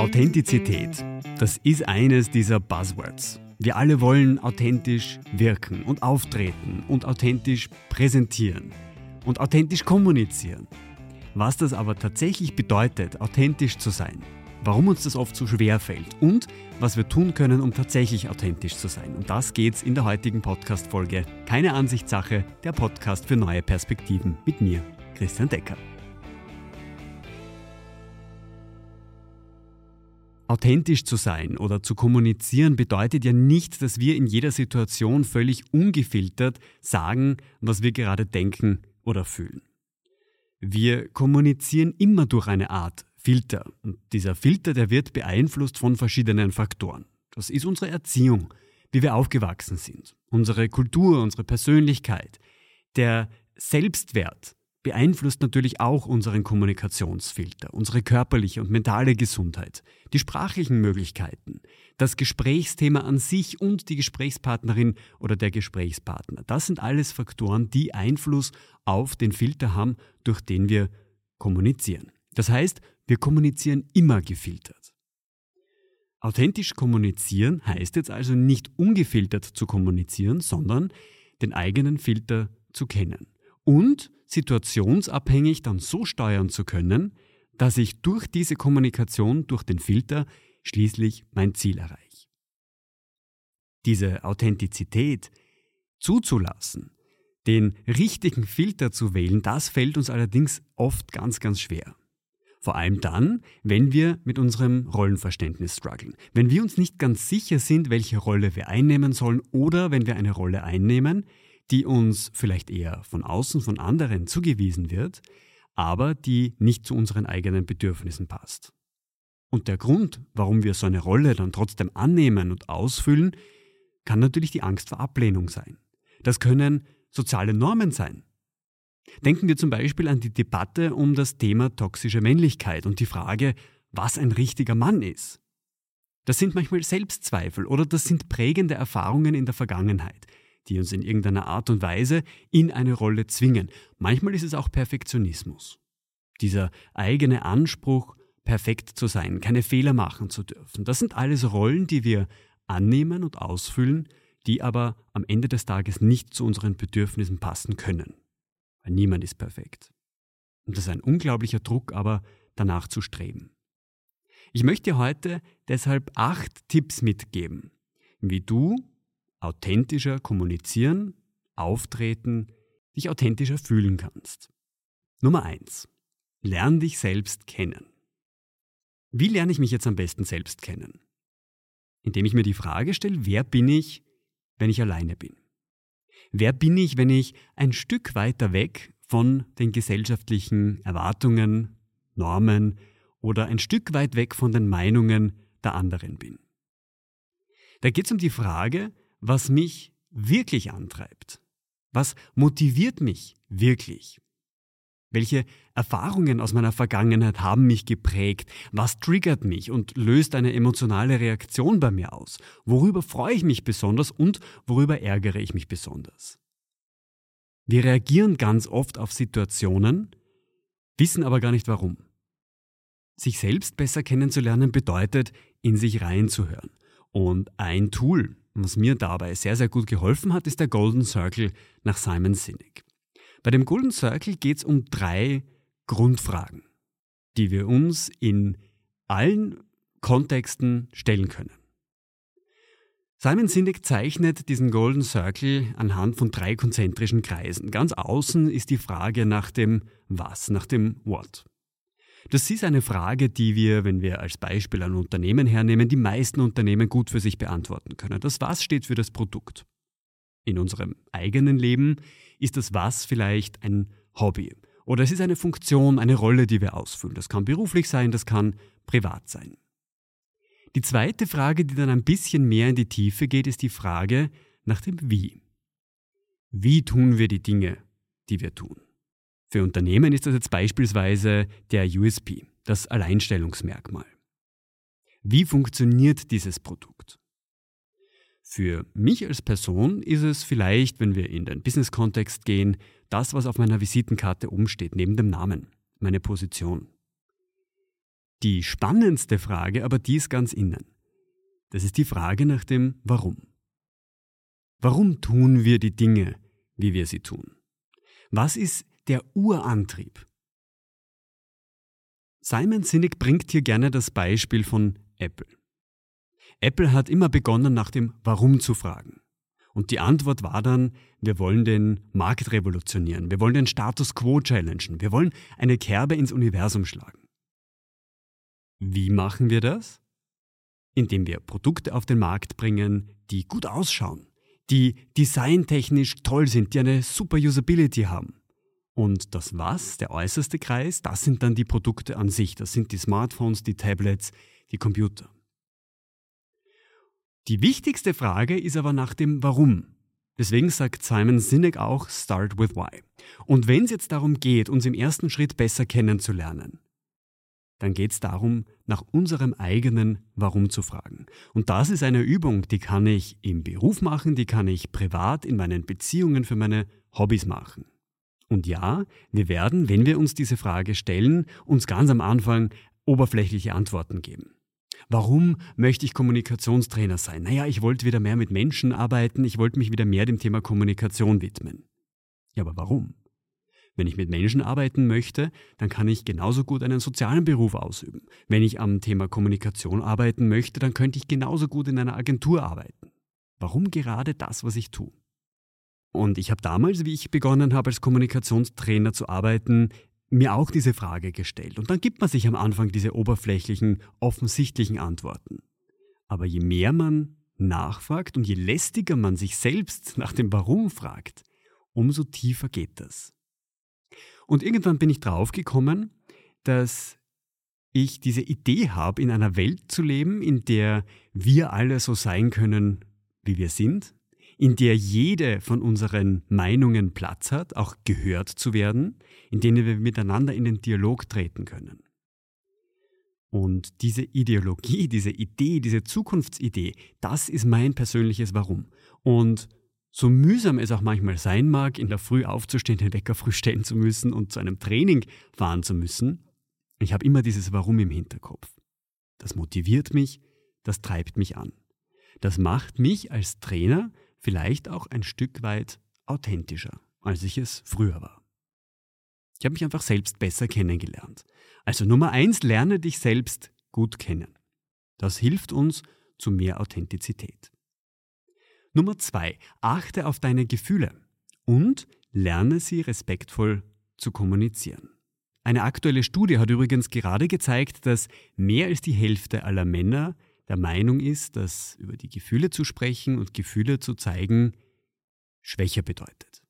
Authentizität, das ist eines dieser Buzzwords. Wir alle wollen authentisch wirken und auftreten und authentisch präsentieren und authentisch kommunizieren. Was das aber tatsächlich bedeutet, authentisch zu sein, warum uns das oft so schwer fällt und was wir tun können, um tatsächlich authentisch zu sein. Und das geht's in der heutigen Podcast-Folge. Keine Ansichtssache, der Podcast für neue Perspektiven mit mir, Christian Decker. Authentisch zu sein oder zu kommunizieren bedeutet ja nicht, dass wir in jeder Situation völlig ungefiltert sagen, was wir gerade denken oder fühlen. Wir kommunizieren immer durch eine Art Filter. Und dieser Filter, der wird beeinflusst von verschiedenen Faktoren. Das ist unsere Erziehung, wie wir aufgewachsen sind, unsere Kultur, unsere Persönlichkeit, der Selbstwert, beeinflusst natürlich auch unseren Kommunikationsfilter, unsere körperliche und mentale Gesundheit, die sprachlichen Möglichkeiten, das Gesprächsthema an sich und die Gesprächspartnerin oder der Gesprächspartner. Das sind alles Faktoren, die Einfluss auf den Filter haben, durch den wir kommunizieren. Das heißt, wir kommunizieren immer gefiltert. Authentisch kommunizieren heißt jetzt also nicht ungefiltert zu kommunizieren, sondern den eigenen Filter zu kennen und situationsabhängig dann so steuern zu können, dass ich durch diese Kommunikation, durch den Filter schließlich mein Ziel erreiche. Diese Authentizität zuzulassen, den richtigen Filter zu wählen, das fällt uns allerdings oft ganz, ganz schwer. Vor allem dann, wenn wir mit unserem Rollenverständnis strugglen. Wenn wir uns nicht ganz sicher sind, welche Rolle wir einnehmen sollen oder wenn wir eine Rolle einnehmen, die uns vielleicht eher von außen, von anderen zugewiesen wird, aber die nicht zu unseren eigenen Bedürfnissen passt. Und der Grund, warum wir so eine Rolle dann trotzdem annehmen und ausfüllen, kann natürlich die Angst vor Ablehnung sein. Das können soziale Normen sein. Denken wir zum Beispiel an die Debatte um das Thema toxische Männlichkeit und die Frage, was ein richtiger Mann ist. Das sind manchmal Selbstzweifel oder das sind prägende Erfahrungen in der Vergangenheit, die uns in irgendeiner Art und Weise in eine Rolle zwingen. Manchmal ist es auch Perfektionismus. Dieser eigene Anspruch, perfekt zu sein, keine Fehler machen zu dürfen. Das sind alles Rollen, die wir annehmen und ausfüllen, die aber am Ende des Tages nicht zu unseren Bedürfnissen passen können. Weil niemand ist perfekt. Und das ist ein unglaublicher Druck, aber danach zu streben. Ich möchte dir heute deshalb acht Tipps mitgeben, wie du authentischer kommunizieren, auftreten, dich authentischer fühlen kannst. Nummer eins: Lern dich selbst kennen. Wie lerne ich mich jetzt am besten selbst kennen? Indem ich mir die Frage stelle, wer bin ich, wenn ich alleine bin? Wer bin ich, wenn ich ein Stück weiter weg von den gesellschaftlichen Erwartungen, Normen oder ein Stück weit weg von den Meinungen der anderen bin? Da geht es um die Frage, was mich wirklich antreibt. Was motiviert mich wirklich? Welche Erfahrungen aus meiner Vergangenheit haben mich geprägt? Was triggert mich und löst eine emotionale Reaktion bei mir aus? Worüber freue ich mich besonders und worüber ärgere ich mich besonders? Wir reagieren ganz oft auf Situationen, wissen aber gar nicht warum. Sich selbst besser kennenzulernen bedeutet, in sich reinzuhören. Und ein Tool, was mir dabei sehr, sehr gut geholfen hat, ist der Golden Circle nach Simon Sinek. Bei dem Golden Circle geht es um drei Grundfragen, die wir uns in allen Kontexten stellen können. Simon Sinek zeichnet diesen Golden Circle anhand von drei konzentrischen Kreisen. Ganz außen ist die Frage nach dem Was, nach dem What. Das ist eine Frage, die wir, wenn wir als Beispiel ein Unternehmen hernehmen, die meisten Unternehmen gut für sich beantworten können. Das Was steht für das Produkt. In unserem eigenen Leben ist das Was vielleicht ein Hobby oder es ist eine Funktion, eine Rolle, die wir ausfüllen. Das kann beruflich sein, das kann privat sein. Die zweite Frage, die dann ein bisschen mehr in die Tiefe geht, ist die Frage nach dem Wie. Wie tun wir die Dinge, die wir tun? Für Unternehmen ist das jetzt beispielsweise der USP, das Alleinstellungsmerkmal. Wie funktioniert dieses Produkt? Für mich als Person ist es vielleicht, wenn wir in den Business-Kontext gehen, das, was auf meiner Visitenkarte umsteht, neben dem Namen, meine Position. Die spannendste Frage, aber die ist ganz innen. Das ist die Frage nach dem Warum. Warum tun wir die Dinge, wie wir sie tun? Was ist der Urantrieb? Simon Sinek bringt hier gerne das Beispiel von Apple. Apple hat immer begonnen, nach dem Warum zu fragen. Und die Antwort war dann, wir wollen den Markt revolutionieren, wir wollen den Status quo challengen, wir wollen eine Kerbe ins Universum schlagen. Wie machen wir das? Indem wir Produkte auf den Markt bringen, die gut ausschauen, die designtechnisch toll sind, die eine super Usability haben. Und das Was, der äußerste Kreis, das sind dann die Produkte an sich. Das sind die Smartphones, die Tablets, die Computer. Die wichtigste Frage ist aber nach dem Warum. Deswegen sagt Simon Sinek auch Start with Why. Und wenn es jetzt darum geht, uns im ersten Schritt besser kennenzulernen, dann geht es darum, nach unserem eigenen Warum zu fragen. Und das ist eine Übung, die kann ich im Beruf machen, die kann ich privat in meinen Beziehungen für meine Hobbys machen. Und ja, wir werden, wenn wir uns diese Frage stellen, uns ganz am Anfang oberflächliche Antworten geben. Warum möchte ich Kommunikationstrainer sein? Naja, ich wollte wieder mehr mit Menschen arbeiten, ich wollte mich wieder mehr dem Thema Kommunikation widmen. Ja, aber warum? Wenn ich mit Menschen arbeiten möchte, dann kann ich genauso gut einen sozialen Beruf ausüben. Wenn ich am Thema Kommunikation arbeiten möchte, dann könnte ich genauso gut in einer Agentur arbeiten. Warum gerade das, was ich tue? Und ich habe damals, wie ich begonnen habe, als Kommunikationstrainer zu arbeiten, mir auch diese Frage gestellt. Und dann gibt man sich am Anfang diese oberflächlichen, offensichtlichen Antworten. Aber je mehr man nachfragt und je lästiger man sich selbst nach dem Warum fragt, umso tiefer geht das. Und irgendwann bin ich draufgekommen, dass ich diese Idee habe, in einer Welt zu leben, in der wir alle so sein können, wie wir sind, in der jede von unseren Meinungen Platz hat, auch gehört zu werden, in denen wir miteinander in den Dialog treten können. Und diese Ideologie, diese Idee, diese Zukunftsidee, das ist mein persönliches Warum. Und so mühsam es auch manchmal sein mag, in der Früh aufzustehen, den Wecker früh stellen zu müssen und zu einem Training fahren zu müssen, ich habe immer dieses Warum im Hinterkopf. Das motiviert mich, das treibt mich an. Das macht mich als Trainer vielleicht auch ein Stück weit authentischer, als ich es früher war. Ich habe mich einfach selbst besser kennengelernt. Also Nummer eins, lerne dich selbst gut kennen. Das hilft uns zu mehr Authentizität. Nummer zwei, achte auf deine Gefühle und lerne sie respektvoll zu kommunizieren. Eine aktuelle Studie hat übrigens gerade gezeigt, dass mehr als die Hälfte aller Männer der Meinung ist, dass über die Gefühle zu sprechen und Gefühle zu zeigen schwächer bedeutet.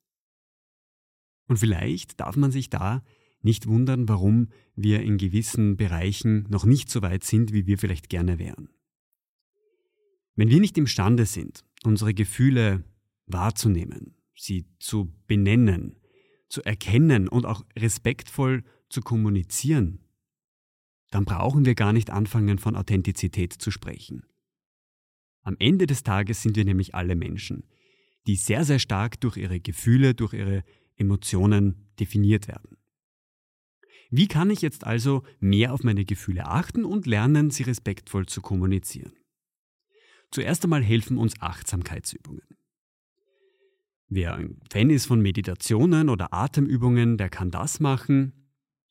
Und vielleicht darf man sich da nicht wundern, warum wir in gewissen Bereichen noch nicht so weit sind, wie wir vielleicht gerne wären. Wenn wir nicht imstande sind, unsere Gefühle wahrzunehmen, sie zu benennen, zu erkennen und auch respektvoll zu kommunizieren, dann brauchen wir gar nicht anfangen, von Authentizität zu sprechen. Am Ende des Tages sind wir nämlich alle Menschen, die sehr, sehr stark durch ihre Gefühle, durch ihre Emotionen definiert werden. Wie kann ich jetzt also mehr auf meine Gefühle achten und lernen, sie respektvoll zu kommunizieren? Zuerst einmal helfen uns Achtsamkeitsübungen. Wer ein Fan ist von Meditationen oder Atemübungen, der kann das machen.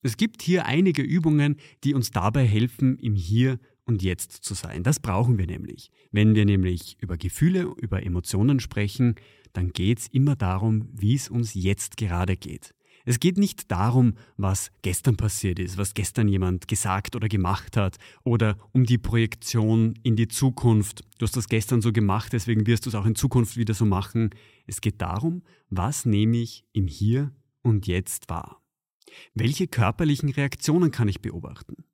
Es gibt hier einige Übungen, die uns dabei helfen, im Hier und Jetzt zu sein. Das brauchen wir nämlich. Wenn wir nämlich über Gefühle, über Emotionen sprechen, dann geht es immer darum, wie es uns jetzt gerade geht. Es geht nicht darum, was gestern passiert ist, was gestern jemand gesagt oder gemacht hat, oder um die Projektion in die Zukunft. Du hast das gestern so gemacht, deswegen wirst du es auch in Zukunft wieder so machen. Es geht darum, was nehme ich im Hier und Jetzt wahr. Welche körperlichen Reaktionen kann ich beobachten?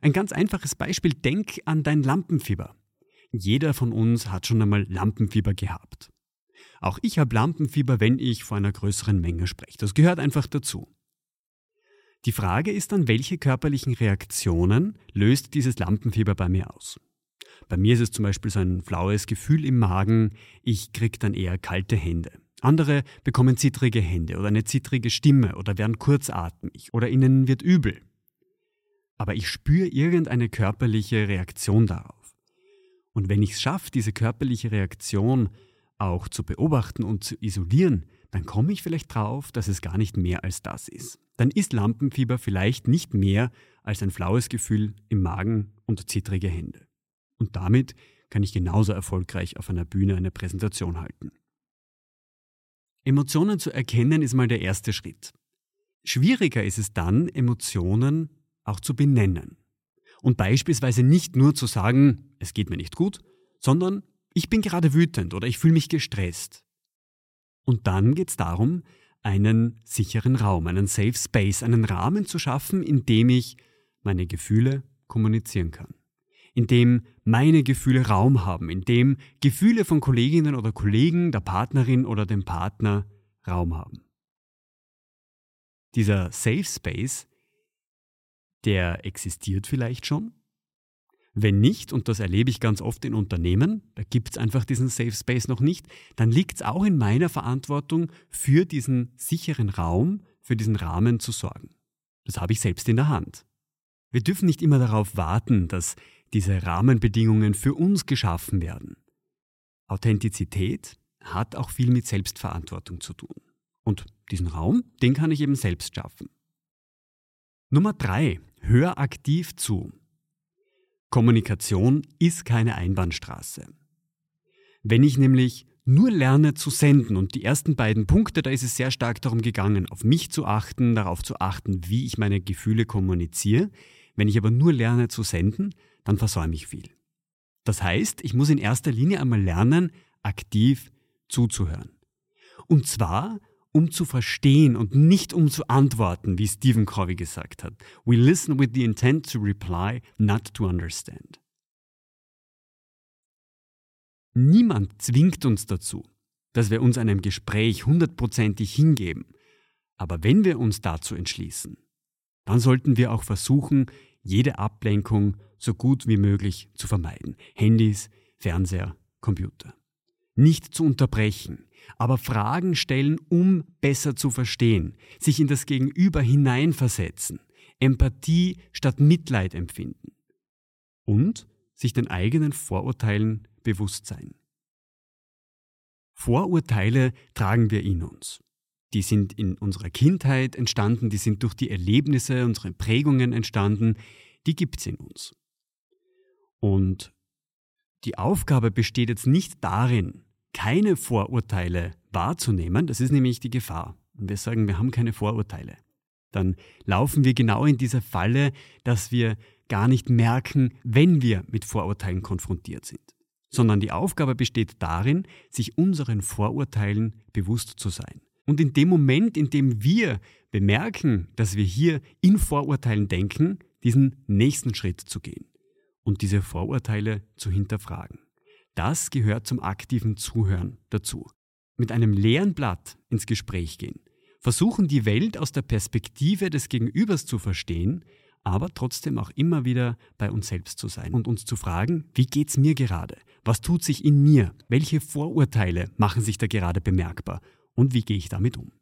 Ein ganz einfaches Beispiel, denk an dein Lampenfieber. Jeder von uns hat schon einmal Lampenfieber gehabt. Auch ich habe Lampenfieber, wenn ich vor einer größeren Menge spreche. Das gehört einfach dazu. Die Frage ist dann, welche körperlichen Reaktionen löst dieses Lampenfieber bei mir aus? Bei mir ist es zum Beispiel so ein flaues Gefühl im Magen, ich kriege dann eher kalte Hände. Andere bekommen zittrige Hände oder eine zittrige Stimme oder werden kurzatmig oder ihnen wird übel. aber ich spüre irgendeine körperliche Reaktion darauf. Und wenn ich es schaffe, diese körperliche Reaktion auch zu beobachten und zu isolieren, dann komme ich vielleicht drauf, dass es gar nicht mehr als das ist. Dann ist Lampenfieber vielleicht nicht mehr als ein flaues Gefühl im Magen und zittrige Hände. Und damit kann ich genauso erfolgreich auf einer Bühne eine Präsentation halten. Emotionen zu erkennen ist mal der erste Schritt. Schwieriger ist es dann, Emotionen auch zu benennen. Und beispielsweise nicht nur zu sagen, es geht mir nicht gut, sondern ich bin gerade wütend oder ich fühle mich gestresst. Und dann geht es darum, einen sicheren Raum, einen Safe Space, einen Rahmen zu schaffen, in dem ich meine Gefühle kommunizieren kann. In dem meine Gefühle Raum haben, in dem Gefühle von Kolleginnen oder Kollegen, der Partnerin oder dem Partner Raum haben. Dieser Safe Space, der existiert vielleicht schon, wenn nicht, und das erlebe ich ganz oft in Unternehmen, da gibt es einfach diesen Safe Space noch nicht, dann liegt es auch in meiner Verantwortung, für diesen sicheren Raum, für diesen Rahmen zu sorgen. Das habe ich selbst in der Hand. Wir dürfen nicht immer darauf warten, dass diese Rahmenbedingungen für uns geschaffen werden. Authentizität hat auch viel mit Selbstverantwortung zu tun. Und diesen Raum, den kann ich eben selbst schaffen. Nummer drei: Hör aktiv zu. Kommunikation ist keine Einbahnstraße. Wenn ich nämlich nur lerne zu senden und die ersten beiden Punkte, da ist es sehr stark darum gegangen, auf mich zu achten, darauf zu achten, wie ich meine Gefühle kommuniziere. Wenn ich aber nur lerne zu senden, dann versäume ich viel. Das heißt, ich muss in erster Linie einmal lernen, aktiv zuzuhören. Und zwar um zu verstehen und nicht um zu antworten, wie Stephen Covey gesagt hat. We listen with the intent to reply, not to understand. Niemand zwingt uns dazu, dass wir uns einem Gespräch hundertprozentig hingeben. Aber wenn wir uns dazu entschließen, dann sollten wir auch versuchen, jede Ablenkung so gut wie möglich zu vermeiden. Handys, Fernseher, Computer. Nicht zu unterbrechen, aber Fragen stellen, um besser zu verstehen, sich in das Gegenüber hineinversetzen, Empathie statt Mitleid empfinden und sich den eigenen Vorurteilen bewusst sein. Vorurteile tragen wir in uns. Die sind in unserer Kindheit entstanden, die sind durch die Erlebnisse, unsere Prägungen entstanden, die gibt es in uns. Und die Aufgabe besteht jetzt nicht darin, keine Vorurteile wahrzunehmen, das ist nämlich die Gefahr. Und wir sagen, wir haben keine Vorurteile. Dann laufen wir genau in diese Falle, dass wir gar nicht merken, wenn wir mit Vorurteilen konfrontiert sind. Sondern die Aufgabe besteht darin, sich unseren Vorurteilen bewusst zu sein. Und in dem Moment, in dem wir bemerken, dass wir hier in Vorurteilen denken, diesen nächsten Schritt zu gehen und diese Vorurteile zu hinterfragen. Das gehört zum aktiven Zuhören dazu. Mit einem leeren Blatt ins Gespräch gehen. Versuchen die Welt aus der Perspektive des Gegenübers zu verstehen, aber trotzdem auch immer wieder bei uns selbst zu sein und uns zu fragen, wie geht's mir gerade? Was tut sich in mir? Welche Vorurteile machen sich da gerade bemerkbar? Und wie gehe ich damit um?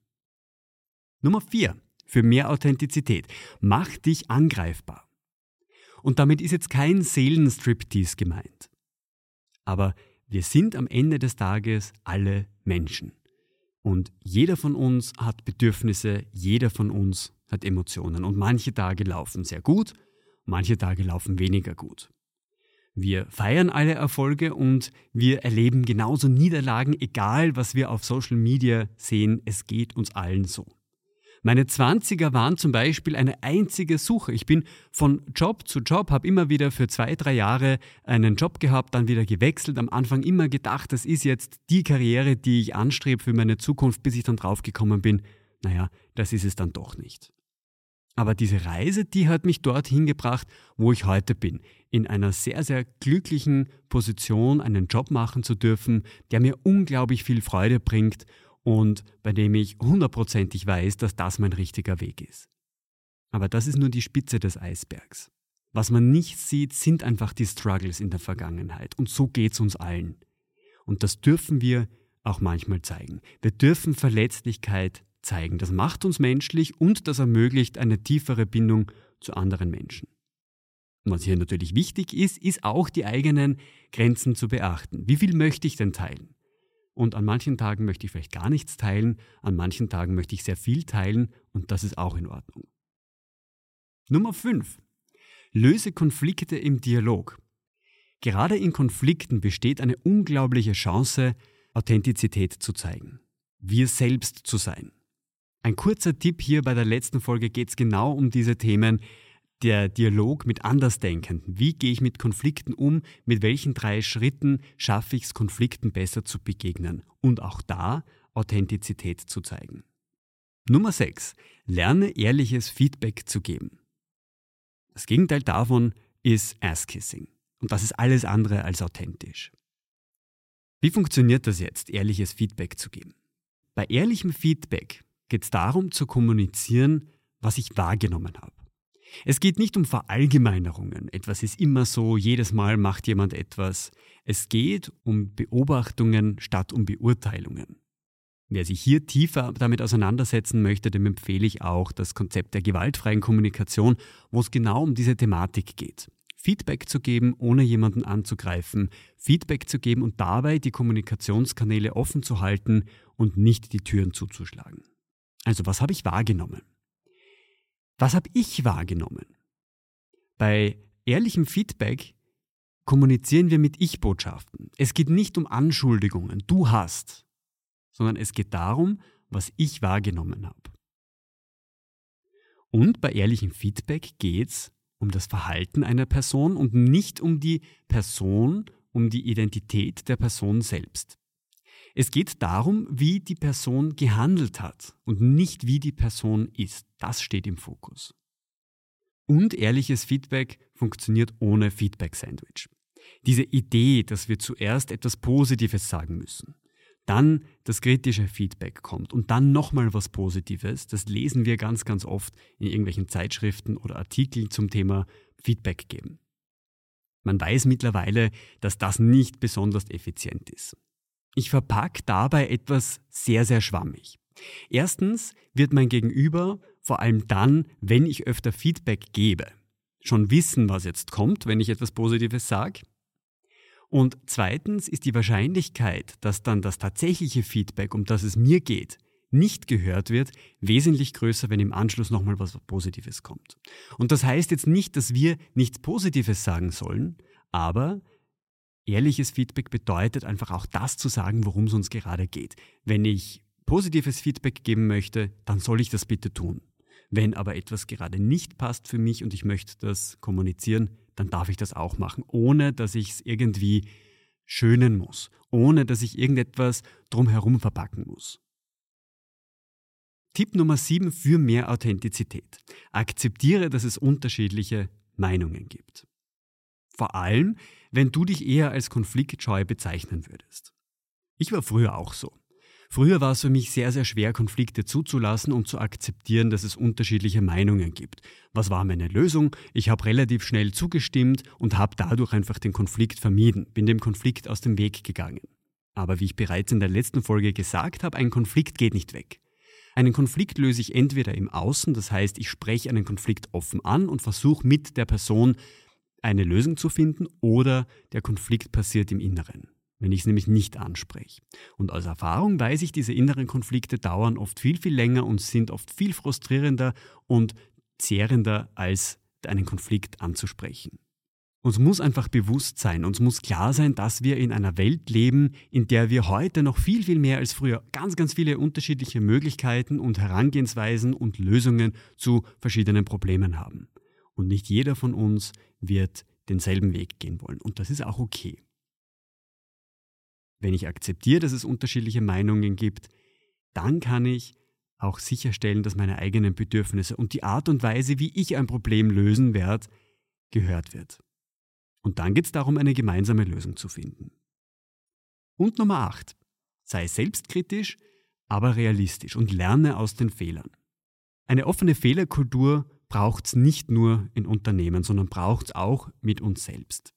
Nummer 4. Für mehr Authentizität. Mach dich angreifbar. Und damit ist jetzt kein Seelenstriptease gemeint. Aber wir sind am Ende des Tages alle Menschen. Und jeder von uns hat Bedürfnisse, jeder von uns hat Emotionen. Und manche Tage laufen sehr gut, manche Tage laufen weniger gut. Wir feiern alle Erfolge und wir erleben genauso Niederlagen, egal was wir auf Social Media sehen, es geht uns allen so. Meine Zwanziger waren zum Beispiel eine einzige Suche. Ich bin von Job zu Job, habe immer wieder für zwei, drei Jahre einen Job gehabt, dann wieder gewechselt. Am Anfang immer gedacht, das ist jetzt die Karriere, die ich anstrebe für meine Zukunft, bis ich dann draufgekommen bin. Naja, das ist es dann doch nicht. Aber diese Reise, die hat mich dorthin gebracht, wo ich heute bin. In einer sehr, sehr glücklichen Position einen Job machen zu dürfen, der mir unglaublich viel Freude bringt und bei dem ich hundertprozentig weiß, dass das mein richtiger Weg ist. Aber das ist nur die Spitze des Eisbergs. Was man nicht sieht, sind einfach die Struggles in der Vergangenheit. Und so geht's uns allen. Und das dürfen wir auch manchmal zeigen. Wir dürfen Verletzlichkeit zeigen. Das macht uns menschlich und das ermöglicht eine tiefere Bindung zu anderen Menschen. was hier natürlich wichtig ist, ist auch die eigenen Grenzen zu beachten. Wie viel möchte ich denn teilen? Und an manchen Tagen möchte ich vielleicht gar nichts teilen, an manchen Tagen möchte ich sehr viel teilen und das ist auch in Ordnung. Nummer 5. Löse Konflikte im Dialog. Gerade in Konflikten besteht eine unglaubliche Chance, Authentizität zu zeigen. Wir selbst zu sein. Ein kurzer Tipp hier bei der letzten Folge geht es genau um diese Themen. Der Dialog mit Andersdenkenden. Wie gehe ich mit Konflikten um? Mit welchen drei Schritten schaffe ich es, Konflikten besser zu begegnen? Und auch da Authentizität zu zeigen. Nummer 6. Lerne ehrliches Feedback zu geben. Das Gegenteil davon ist Ass-Kissing. Und das ist alles andere als authentisch. Wie funktioniert das jetzt, ehrliches Feedback zu geben? Bei ehrlichem Feedback geht es darum zu kommunizieren, was ich wahrgenommen habe. Es geht nicht um Verallgemeinerungen, etwas ist immer so, jedes Mal macht jemand etwas. Es geht um Beobachtungen statt um Beurteilungen. Wer sich hier tiefer damit auseinandersetzen möchte, dem empfehle ich auch das Konzept der gewaltfreien Kommunikation, wo es genau um diese Thematik geht. Feedback zu geben, ohne jemanden anzugreifen, Feedback zu geben und dabei die Kommunikationskanäle offen zu halten und nicht die Türen zuzuschlagen. Also was habe ich wahrgenommen? Was habe ich wahrgenommen? Bei ehrlichem Feedback kommunizieren wir mit Ich-Botschaften. Es geht nicht um Anschuldigungen, du hast, sondern es geht darum, was ich wahrgenommen habe. Und bei ehrlichem Feedback geht es um das Verhalten einer Person und nicht um die Person, um die Identität der Person selbst. Es geht darum, wie die Person gehandelt hat und nicht wie die Person ist. Das steht im Fokus. Und ehrliches Feedback funktioniert ohne Feedback-Sandwich. Diese Idee, dass wir zuerst etwas Positives sagen müssen, dann das kritische Feedback kommt und dann nochmal was Positives, das lesen wir ganz, ganz oft in irgendwelchen Zeitschriften oder Artikeln zum Thema Feedback geben. Man weiß mittlerweile, dass das nicht besonders effizient ist. Ich verpacke dabei etwas sehr, sehr schwammig. Erstens wird mein Gegenüber vor allem dann, wenn ich öfter Feedback gebe, schon wissen, was jetzt kommt, wenn ich etwas Positives sage. Und zweitens ist die Wahrscheinlichkeit, dass dann das tatsächliche Feedback, um das es mir geht, nicht gehört wird, wesentlich größer, wenn im Anschluss nochmal was Positives kommt. Und das heißt jetzt nicht, dass wir nichts Positives sagen sollen, aber ehrliches Feedback bedeutet einfach auch das zu sagen, worum es uns gerade geht. Wenn ich positives Feedback geben möchte, dann soll ich das bitte tun. Wenn aber etwas gerade nicht passt für mich und ich möchte das kommunizieren, dann darf ich das auch machen, ohne dass ich es irgendwie schönen muss, ohne dass ich irgendetwas drumherum verpacken muss. Tipp Nummer 7 für mehr Authentizität. Akzeptiere, dass es unterschiedliche Meinungen gibt. Vor allem, wenn du dich eher als konfliktscheu bezeichnen würdest. Ich war früher auch so. Früher war es für mich sehr, sehr schwer, Konflikte zuzulassen und zu akzeptieren, dass es unterschiedliche Meinungen gibt. Was war meine Lösung? Ich habe relativ schnell zugestimmt und habe dadurch einfach den Konflikt vermieden, bin dem Konflikt aus dem Weg gegangen. Aber wie ich bereits in der letzten Folge gesagt habe, ein Konflikt geht nicht weg. Einen Konflikt löse ich entweder im Außen, das heißt, ich spreche einen Konflikt offen an und versuche mit der Person eine Lösung zu finden oder der Konflikt passiert im Inneren, wenn ich es nämlich nicht anspreche. Und aus Erfahrung weiß ich, diese inneren Konflikte dauern oft viel, viel länger und sind oft viel frustrierender und zehrender, als einen Konflikt anzusprechen. Uns muss einfach bewusst sein, uns muss klar sein, dass wir in einer Welt leben, in der wir heute noch viel, viel mehr als früher ganz, ganz viele unterschiedliche Möglichkeiten und Herangehensweisen und Lösungen zu verschiedenen Problemen haben. Und nicht jeder von uns wird denselben Weg gehen wollen. Und das ist auch okay. Wenn ich akzeptiere, dass es unterschiedliche Meinungen gibt, dann kann ich auch sicherstellen, dass meine eigenen Bedürfnisse und die Art und Weise, wie ich ein Problem lösen werde, gehört wird. Und dann geht es darum, eine gemeinsame Lösung zu finden. Und Nummer 8. Sei selbstkritisch, aber realistisch und lerne aus den Fehlern. Eine offene Fehlerkultur braucht es nicht nur in Unternehmen, sondern braucht es auch mit uns selbst.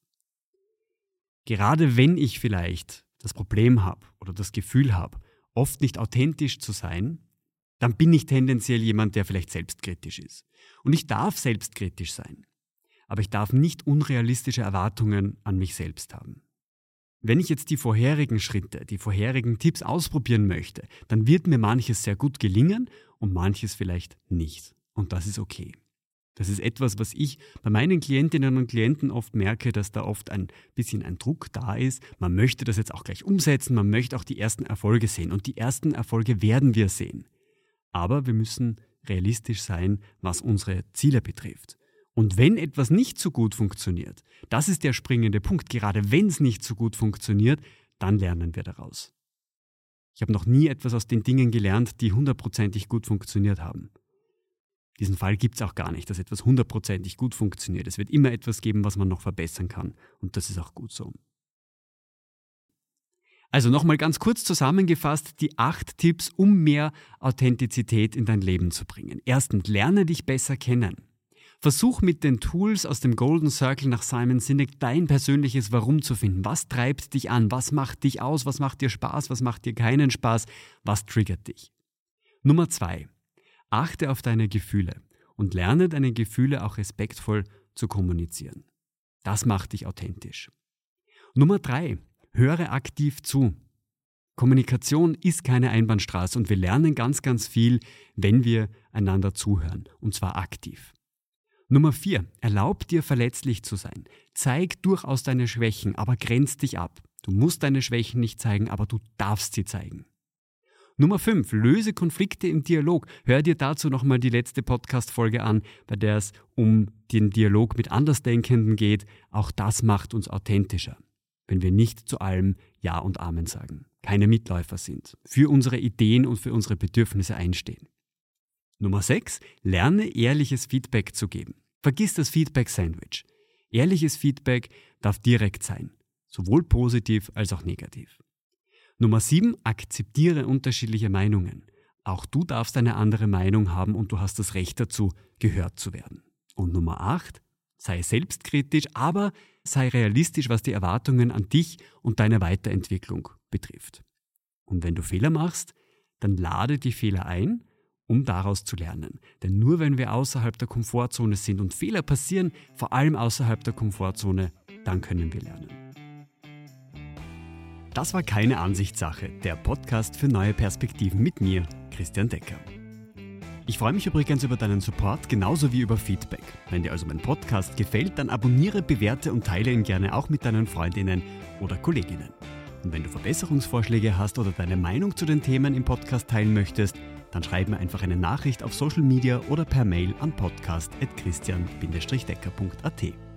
Gerade wenn ich vielleicht das Problem habe oder das Gefühl habe, oft nicht authentisch zu sein, dann bin ich tendenziell jemand, der vielleicht selbstkritisch ist. Und ich darf selbstkritisch sein. aber ich darf nicht unrealistische Erwartungen an mich selbst haben. Wenn ich jetzt die vorherigen Schritte, die vorherigen Tipps ausprobieren möchte, dann wird mir manches sehr gut gelingen und manches vielleicht nicht. Und das ist okay. Das ist etwas, was ich bei meinen Klientinnen und Klienten oft merke, dass da oft ein bisschen ein Druck da ist. Man möchte das jetzt auch gleich umsetzen, man möchte auch die ersten Erfolge sehen. Und die ersten Erfolge werden wir sehen. Aber wir müssen realistisch sein, was unsere Ziele betrifft. Und wenn etwas nicht so gut funktioniert, das ist der springende Punkt, gerade wenn es nicht so gut funktioniert, dann lernen wir daraus. Ich habe noch nie etwas aus den Dingen gelernt, die hundertprozentig gut funktioniert haben. Diesen Fall gibt es auch gar nicht, dass etwas hundertprozentig gut funktioniert. Es wird immer etwas geben, was man noch verbessern kann. Und das ist auch gut so. Also nochmal ganz kurz zusammengefasst die acht Tipps, um mehr Authentizität in dein Leben zu bringen. Erstens, lerne dich besser kennen. Versuch mit den Tools aus dem Golden Circle nach Simon Sinek dein persönliches Warum zu finden. Was treibt dich an? Was macht dich aus? Was macht dir Spaß? Was macht dir keinen Spaß? Was triggert dich? Nummer zwei. Achte auf deine Gefühle und lerne deine Gefühle auch respektvoll zu kommunizieren. Das macht dich authentisch. Nummer drei. Höre aktiv zu. Kommunikation ist keine Einbahnstraße und wir lernen ganz, ganz viel, wenn wir einander zuhören, und zwar aktiv. Nummer 4. Erlaub dir verletzlich zu sein. Zeig durchaus deine Schwächen, aber grenz dich ab. Du musst deine Schwächen nicht zeigen, aber du darfst sie zeigen. Nummer 5. Löse Konflikte im Dialog. Hör dir dazu nochmal die letzte Podcast-Folge an, bei der es um den Dialog mit Andersdenkenden geht. Auch das macht uns authentischer, wenn wir nicht zu allem Ja und Amen sagen, keine Mitläufer sind, für unsere Ideen und für unsere Bedürfnisse einstehen. Nummer 6. Lerne ehrliches Feedback zu geben. Vergiss das Feedback-Sandwich. Ehrliches Feedback darf direkt sein, sowohl positiv als auch negativ. Nummer 7. Akzeptiere unterschiedliche Meinungen. Auch du darfst eine andere Meinung haben und du hast das Recht dazu, gehört zu werden. Und Nummer 8. Sei selbstkritisch, aber sei realistisch, was die Erwartungen an dich und deine Weiterentwicklung betrifft. Und wenn du Fehler machst, dann lade die Fehler ein um daraus zu lernen. Denn nur wenn wir außerhalb der Komfortzone sind und Fehler passieren, vor allem außerhalb der Komfortzone, dann können wir lernen. Das war keine Ansichtssache, der Podcast für neue Perspektiven mit mir, Christian Decker. Ich freue mich übrigens über deinen Support genauso wie über Feedback. Wenn dir also mein Podcast gefällt, dann abonniere, bewerte und teile ihn gerne auch mit deinen Freundinnen oder Kolleginnen. Und wenn du Verbesserungsvorschläge hast oder deine Meinung zu den Themen im Podcast teilen möchtest, dann schreib mir einfach eine Nachricht auf Social Media oder per Mail an podcast.christian-decker.at.